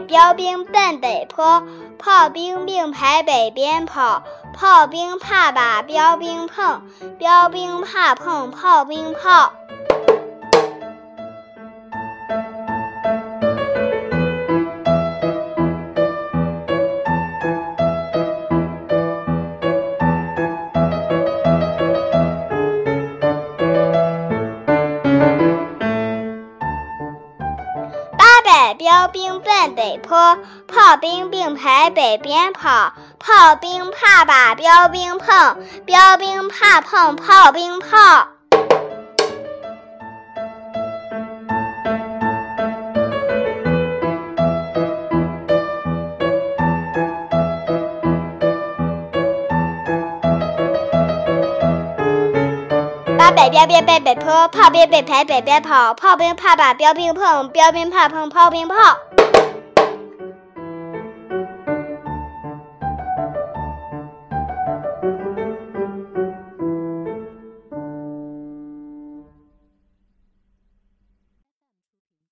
标兵奔北坡，炮兵并排北边跑。炮兵怕把标兵碰，标兵怕碰炮兵炮。标兵奔北坡，炮兵并排北边跑。炮兵怕把标兵碰，标兵怕碰炮兵炮。八百标兵奔北坡，炮兵并排北边跑。炮兵怕把标兵碰，标兵怕碰炮兵炮。